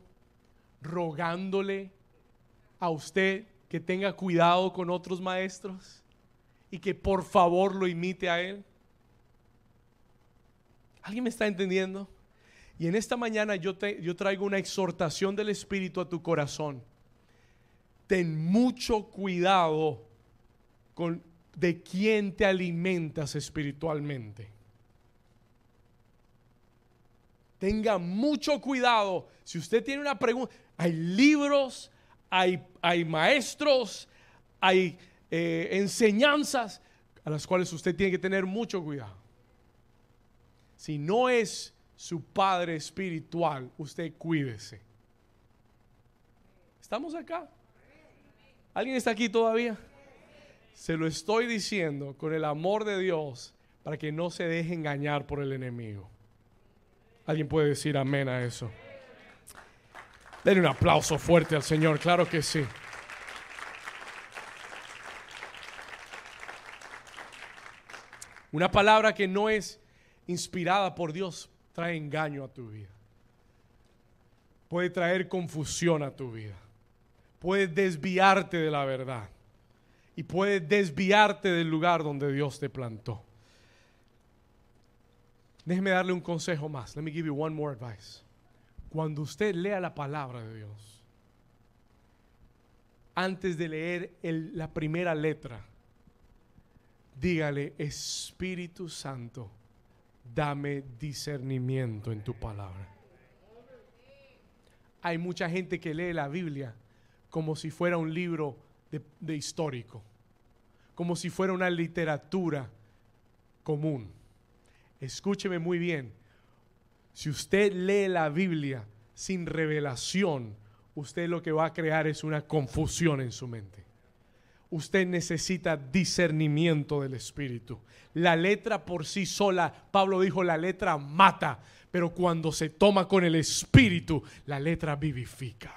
A: rogándole a usted que tenga cuidado con otros maestros y que por favor lo imite a él? ¿Alguien me está entendiendo? Y en esta mañana yo, te, yo traigo una exhortación del Espíritu a tu corazón. Ten mucho cuidado con de quién te alimentas espiritualmente. Tenga mucho cuidado. Si usted tiene una pregunta, hay libros, hay, maestros, hay eh, enseñanzas a las cuales usted tiene que tener mucho cuidado. Si no es su padre espiritual, usted cuídese. ¿Estamos acá? ¿Alguien está aquí todavía? Se lo estoy diciendo con el amor de Dios para que no se deje engañar por el enemigo. ¿Alguien puede decir amén a eso? Denle un aplauso fuerte al Señor, claro que sí. Una palabra que no es inspirada por Dios trae engaño a tu vida. Puede traer confusión a tu vida. Puede desviarte de la verdad. Y puede desviarte del lugar donde Dios te plantó. Déjeme darle un consejo más. Let me give you one more advice. Cuando usted lea la palabra de Dios, antes de leer la primera letra, dígale, Espíritu Santo, dame discernimiento en tu palabra. Hay mucha gente que lee la Biblia como si fuera un libro de, histórico, como si fuera una literatura común. Escúcheme muy bien, si usted lee la Biblia sin revelación, usted lo que va a crear es una confusión en su mente usted necesita discernimiento del Espíritu. La letra por sí sola, Pablo dijo, la letra mata, pero cuando se toma con el Espíritu, la letra vivifica.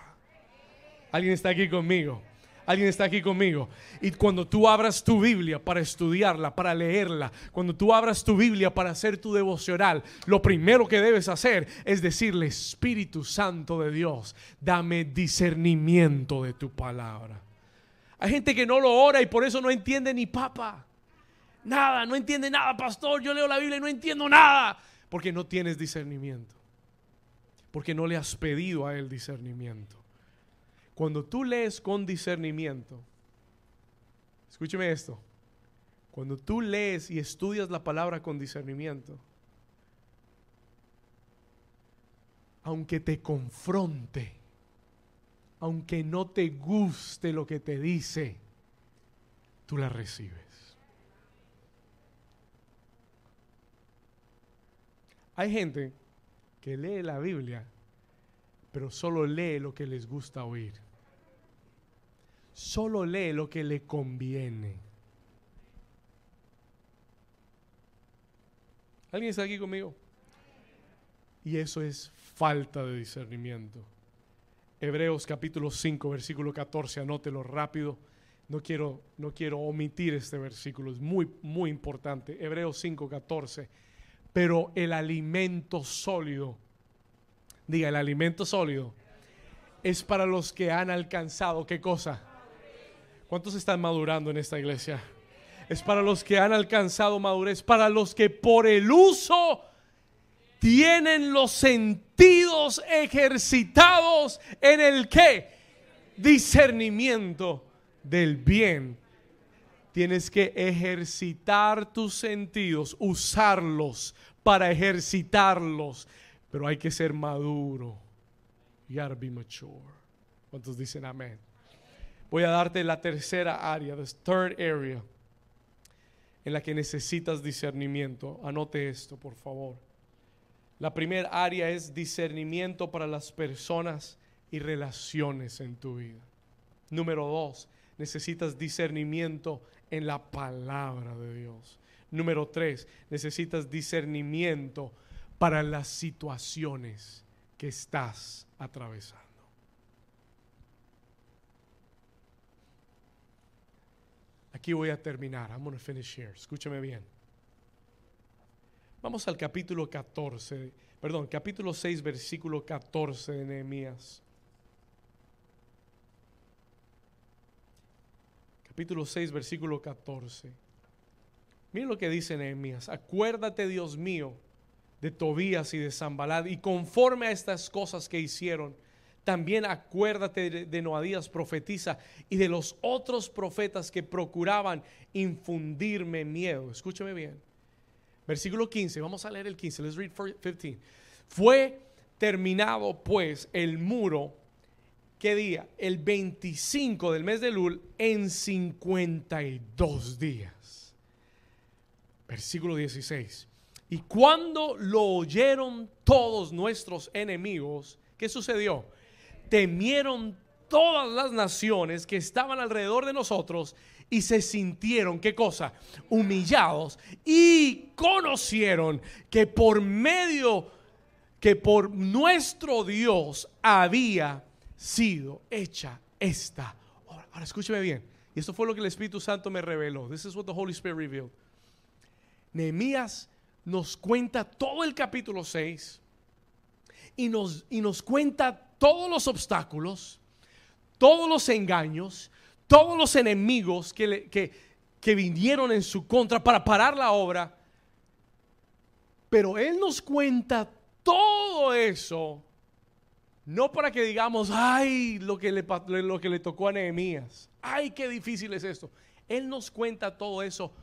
A: ¿Alguien está aquí conmigo? Alguien está aquí conmigo. Y cuando tú abras tu Biblia para estudiarla, para leerla, cuando tú abras tu Biblia para hacer tu devocional, lo primero que debes hacer es decirle, Espíritu Santo de Dios, dame discernimiento de tu palabra. Hay gente que no lo ora y por eso no entiende ni papa. Nada, no entiende nada, pastor. Yo leo la Biblia y no entiendo nada. Porque no tienes discernimiento. Porque no le has pedido a él discernimiento. Cuando tú lees con discernimiento, escúcheme esto. Cuando tú lees y estudias la palabra con discernimiento, aunque te confronte, aunque no te guste lo que te dice, tú la recibes. Hay gente que lee la Biblia, pero solo lee lo que les gusta oír. Solo lee lo que le conviene. ¿Alguien está aquí conmigo? Y eso es falta de discernimiento. Hebreos capítulo 5, versículo 14, anótelo rápido. No quiero, no quiero omitir este versículo, es muy, muy importante. Hebreos 5, 14. Pero el alimento sólido, diga, el alimento sólido es para los que han alcanzado, ¿qué cosa? ¿Cuántos están madurando en esta iglesia? Es para los que han alcanzado madurez, para los que por el uso tienen los sentidos ejercitados en el que discernimiento del bien. Tienes que ejercitar tus sentidos, usarlos para ejercitarlos, pero hay que ser maduro. You gotta be mature. ¿Cuántos dicen amén? Voy a darte la tercera área, the third area, en la que necesitas discernimiento. Anote esto, por favor. La primera área es discernimiento para las personas y relaciones en tu vida. Número dos, necesitas discernimiento en la palabra de Dios. Número tres, necesitas discernimiento para las situaciones que estás atravesando. Aquí voy a terminar. I'm going to finish here. Escúchame bien. Vamos al capítulo 14, perdón, capítulo 6, versículo 14 de Nehemías. Capítulo 6, versículo 14. Miren lo que dice Nehemías. Acuérdate, Dios mío, de Tobías y de Zambalad, y conforme a estas cosas que hicieron, también acuérdate de, Noadías profetiza y de los otros profetas que procuraban infundirme miedo. Escúchame bien. Versículo 15, vamos a leer el 15. Let's read 15. Fue terminado pues el muro, ¿qué día? El 25 del mes de Lul en 52 días. Versículo 16. Y cuando lo oyeron todos nuestros enemigos, ¿qué sucedió? Temieron todas las naciones que estaban alrededor de nosotros y se sintieron, ¿qué cosa? Humillados y conocieron que por medio, que por nuestro Dios había sido hecha esta obra. Ahora escúcheme bien. Y esto fue lo que el Espíritu Santo me reveló. This is what the Holy Spirit revealed. Nehemías nos cuenta todo el capítulo 6 y nos, y nos cuenta todos los obstáculos, todos los engaños, todos los enemigos que, que, que vinieron en su contra para parar la obra. Pero Él nos cuenta todo eso, no para que digamos, ay, lo que le, lo que le tocó a Nehemías, ay, qué difícil es esto. Él nos cuenta todo eso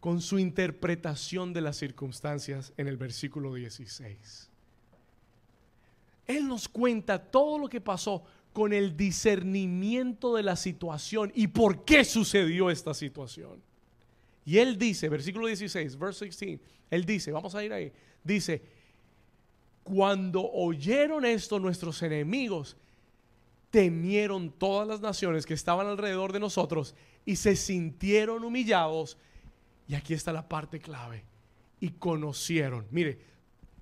A: con su interpretación de las circunstancias en el versículo 16. Él nos cuenta todo lo que pasó con el discernimiento de la situación y por qué sucedió esta situación. Y él dice, versículo 16, verse 16, él dice, vamos a ir ahí, dice, cuando oyeron esto nuestros enemigos, temieron todas las naciones que estaban alrededor de nosotros y se sintieron humillados. Y aquí está la parte clave. Y conocieron. Mire,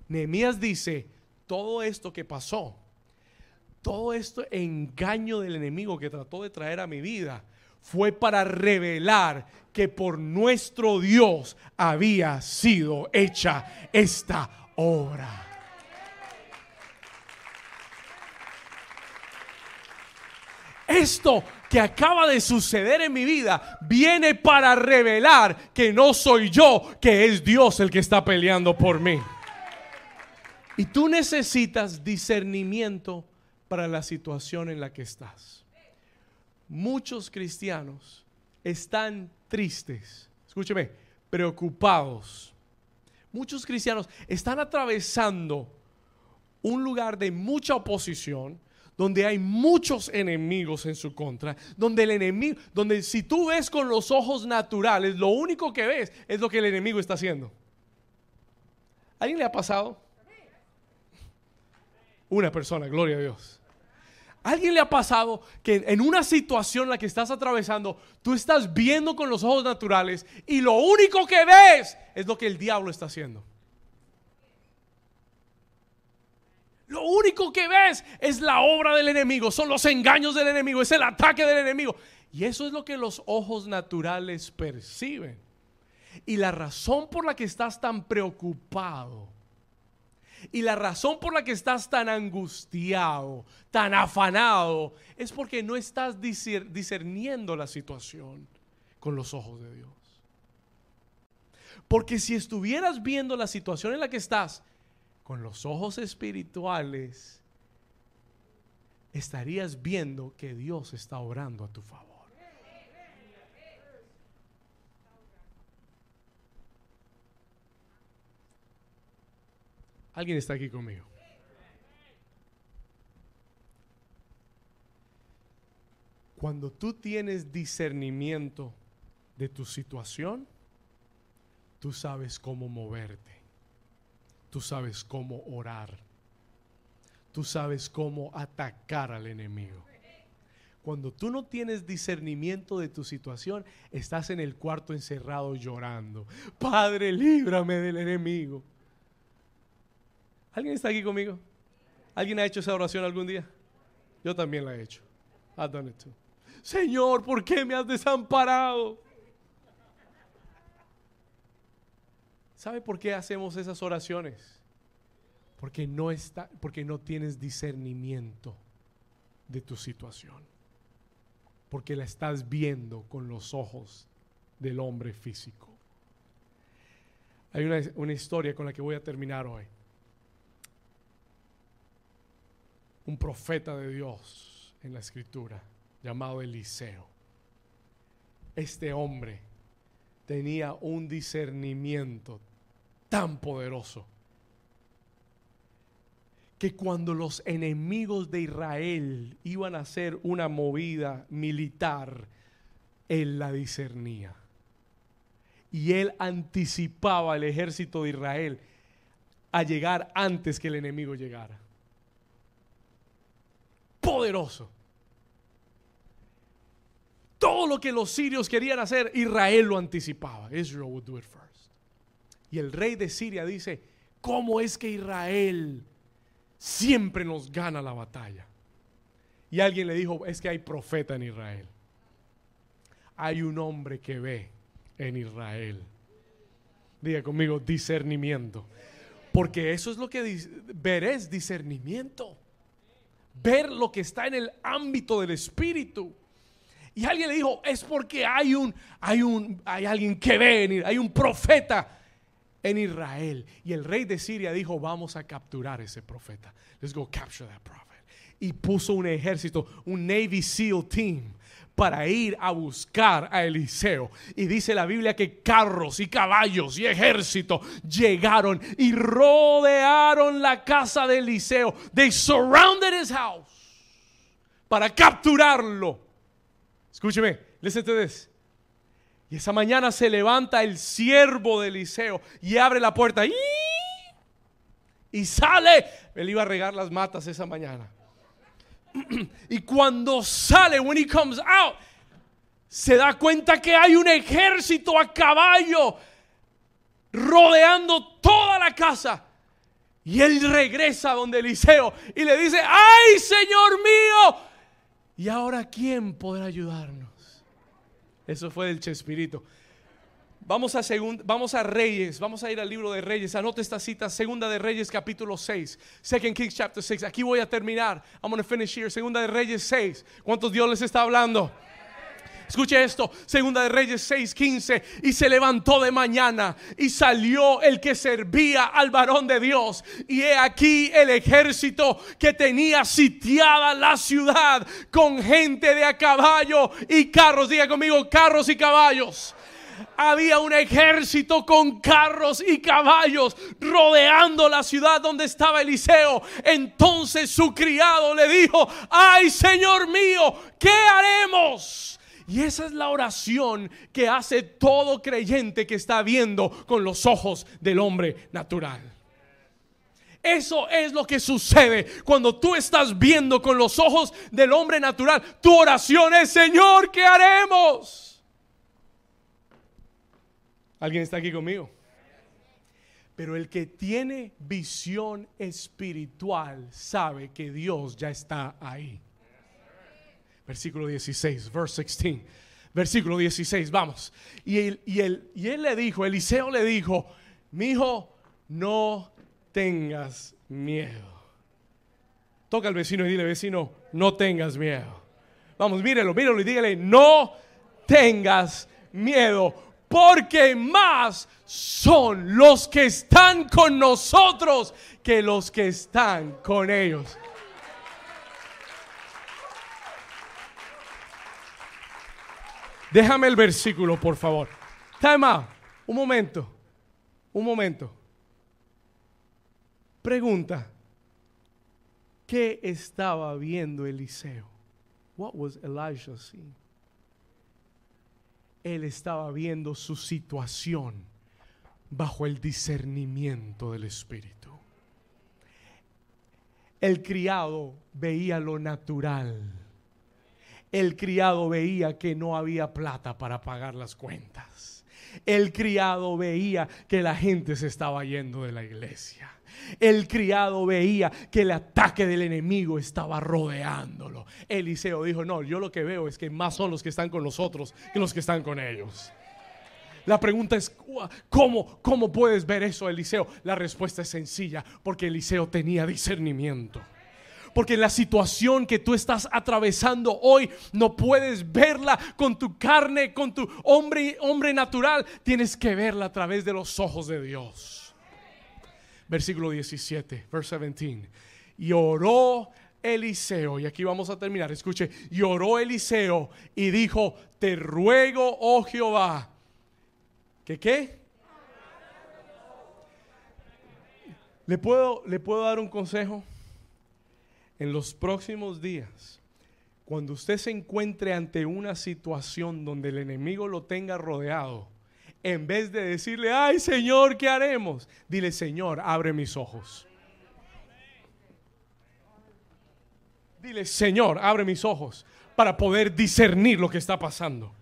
A: Nehemías dice, todo esto que pasó, todo esto engaño del enemigo que trató de traer a mi vida fue para revelar que por nuestro Dios había sido hecha esta obra. Esto que acaba de suceder en mi vida viene para revelar que no soy yo, que es Dios el que está peleando por mí. Y tú necesitas discernimiento para la situación en la que estás. Muchos cristianos están tristes, escúcheme, preocupados. Muchos cristianos están atravesando un lugar de mucha oposición, donde hay muchos enemigos en su contra, donde el enemigo, donde si tú ves con los ojos naturales, lo único que ves es lo que el enemigo está haciendo. ¿Alguien le ha pasado? Una persona, gloria a Dios. ¿Alguien le ha pasado que en una situación en la que estás atravesando, tú estás viendo con los ojos naturales y lo único que ves es lo que el diablo está haciendo? Lo único que ves es la obra del enemigo, son los engaños del enemigo, es el ataque del enemigo. Y eso es lo que los ojos naturales perciben. Y la razón por la que estás tan preocupado y la razón por la que estás tan angustiado, tan afanado, es porque no estás discerniendo la situación con los ojos de Dios. Porque si estuvieras viendo la situación en la que estás con los ojos espirituales, estarías viendo que Dios está orando a tu favor. ¿Alguien está aquí conmigo? Cuando tú tienes discernimiento de tu situación, tú sabes cómo moverte. Tú sabes cómo orar. Tú sabes cómo atacar al enemigo. Cuando tú no tienes discernimiento de tu situación, estás en el cuarto encerrado llorando. Padre, líbrame del enemigo. ¿Alguien está aquí conmigo? ¿Alguien ha hecho esa oración algún día? Yo también la he hecho. I've done it too. Señor, ¿por qué me has desamparado? ¿Sabe por qué hacemos esas oraciones? Porque no está, porque no tienes discernimiento de tu situación. Porque la estás viendo con los ojos del hombre físico. Hay una, una historia con la que voy a terminar hoy. Un profeta de Dios en la escritura llamado Eliseo. Este hombre tenía un discernimiento tan poderoso que cuando los enemigos de Israel iban a hacer una movida militar, él la discernía. Y él anticipaba al ejército de Israel a llegar antes que el enemigo llegara. Poderoso. Todo lo que los sirios querían hacer, Israel lo anticipaba. Israel would do it first. Y el rey de Siria dice, ¿cómo es que Israel siempre nos gana la batalla? Y alguien le dijo, es que hay profeta en Israel. Hay un hombre que ve en Israel. Diga conmigo, discernimiento. Porque eso es lo que ver es discernimiento. Ver lo que está en el ámbito del espíritu. Y alguien le dijo, es porque hay un, hay un, hay alguien que ve, hay un profeta en Israel. Y el rey de Siria dijo, vamos a capturar ese profeta. Let's go capture that prophet. Y puso un ejército, un Navy SEAL team para ir a buscar a Eliseo. Y dice la Biblia que carros y caballos y ejército llegaron y rodearon la casa de Eliseo. They surrounded his house para capturarlo. Escúcheme, listen to. Y esa mañana se levanta el siervo de Eliseo y abre la puerta y, y sale. Él iba a regar las matas esa mañana. *clears throat* y cuando sale, when he comes out, se da cuenta que hay un ejército a caballo rodeando toda la casa. Y él regresa donde Eliseo y le dice, ay Señor mío, ¿Y ahora quién podrá ayudarnos? Eso fue del Chespirito. Vamos a, vamos a Reyes, vamos a ir al libro de Reyes. Anote esta cita, Segunda de Reyes, capítulo 6. Second Kings, chapter 6. Aquí voy a terminar. I'm going to finish here. Segunda de Reyes 6. ¿Cuántos Dios les está hablando? Escuche esto, Segunda de Reyes 6:15, y se levantó de mañana y salió el que servía al varón de Dios. Y he aquí el ejército que tenía sitiada la ciudad con gente de a caballo y carros. Diga conmigo, carros y caballos había un ejército con carros y caballos rodeando la ciudad donde estaba Eliseo. Entonces su criado le dijo, ay Señor mío, ¿qué haremos? Y esa es la oración que hace todo creyente que está viendo con los ojos del hombre natural. Eso es lo que sucede cuando tú estás viendo con los ojos del hombre natural. Tu oración es, Señor, ¿qué haremos? ¿Alguien está aquí conmigo? Pero el que tiene visión espiritual sabe que Dios ya está ahí. Versículo 16, verse 16. Versículo 16, vamos. Y él, y, él, y él le dijo, Eliseo le dijo, mi hijo, no tengas miedo. Toca al vecino y dile, vecino, no tengas miedo. Vamos, mírelo, mírelo y dígale, no tengas miedo, porque más son los que están con nosotros que los que están con ellos. Déjame el versículo, por favor. Time out. Un momento. Un momento. Pregunta. ¿Qué estaba viendo Eliseo? What was Elijah seeing? Él estaba viendo su situación bajo el discernimiento del Espíritu. El criado veía lo natural el criado veía que no había plata para pagar las cuentas. El criado veía que la gente se estaba yendo de la iglesia. El criado veía que el ataque del enemigo estaba rodeándolo. Eliseo dijo, no, yo lo que veo es que más son los que están con nosotros que los que están con ellos. La pregunta es, ¿cómo, cómo puedes ver eso, Eliseo? La respuesta es sencilla, porque Eliseo tenía discernimiento. Porque la situación que tú estás atravesando hoy no puedes verla con tu carne, con tu hombre, hombre natural. Tienes que verla a través de los ojos de Dios. Versículo 17, verse 17. Y oró Eliseo, y aquí vamos a terminar, escuche, y oró Eliseo y dijo, te ruego, oh Jehová, que qué? ¿Le puedo, ¿Le puedo dar un consejo? En los próximos días, cuando usted se encuentre ante una situación donde el enemigo lo tenga rodeado, en vez de decirle, ay Señor, ¿qué haremos? Dile, Señor, abre mis ojos. Dile, Señor, abre mis ojos para poder discernir lo que está pasando.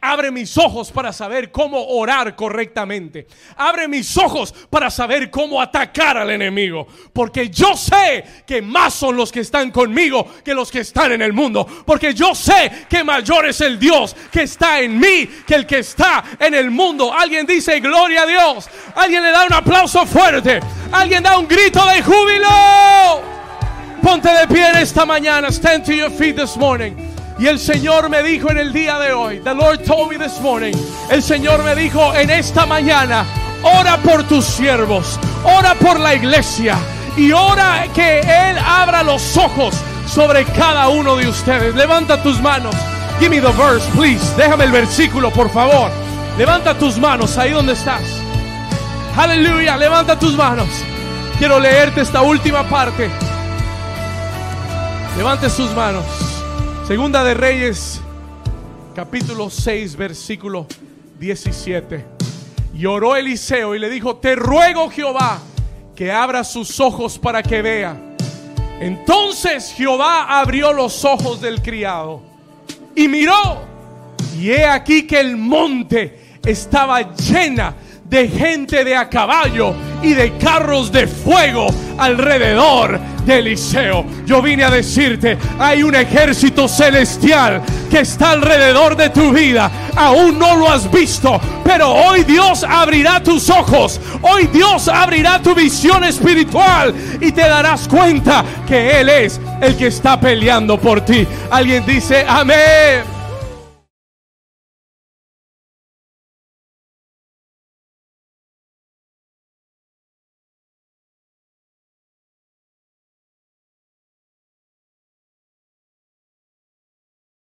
A: Abre mis ojos para saber cómo orar correctamente. Abre mis ojos para saber cómo atacar al enemigo. Porque yo sé que más son los que están conmigo que los que están en el mundo. Porque yo sé que mayor es el Dios que está en mí que el que está en el mundo. Alguien dice gloria a Dios. Alguien le da un aplauso fuerte. Alguien da un grito de júbilo. Ponte de pie esta mañana. Stand to your feet this morning. Y el Señor me dijo en el día de hoy, the Lord told me this morning, el Señor me dijo en esta mañana, ora por tus siervos, ora por la iglesia y ora que Él abra los ojos sobre cada uno de ustedes. Levanta tus manos. Give me the verse, please. Déjame el versículo, por favor. Levanta tus manos ahí donde estás. Aleluya, levanta tus manos. Quiero leerte esta última parte. Levante sus manos. Segunda de Reyes, capítulo 6, versículo 17. Y oró Eliseo y le dijo, te ruego Jehová que abra sus ojos para que vea. Entonces Jehová abrió los ojos del criado y miró. Y he aquí que el monte estaba llena de gente de a caballo y de carros de fuego alrededor de Eliseo. Yo vine a decirte, hay un ejército celestial que está alrededor de tu vida. Aún no lo has visto, pero hoy Dios abrirá tus ojos. Hoy Dios abrirá tu visión espiritual y te darás cuenta que Él es el que está peleando por ti. Alguien dice, amén.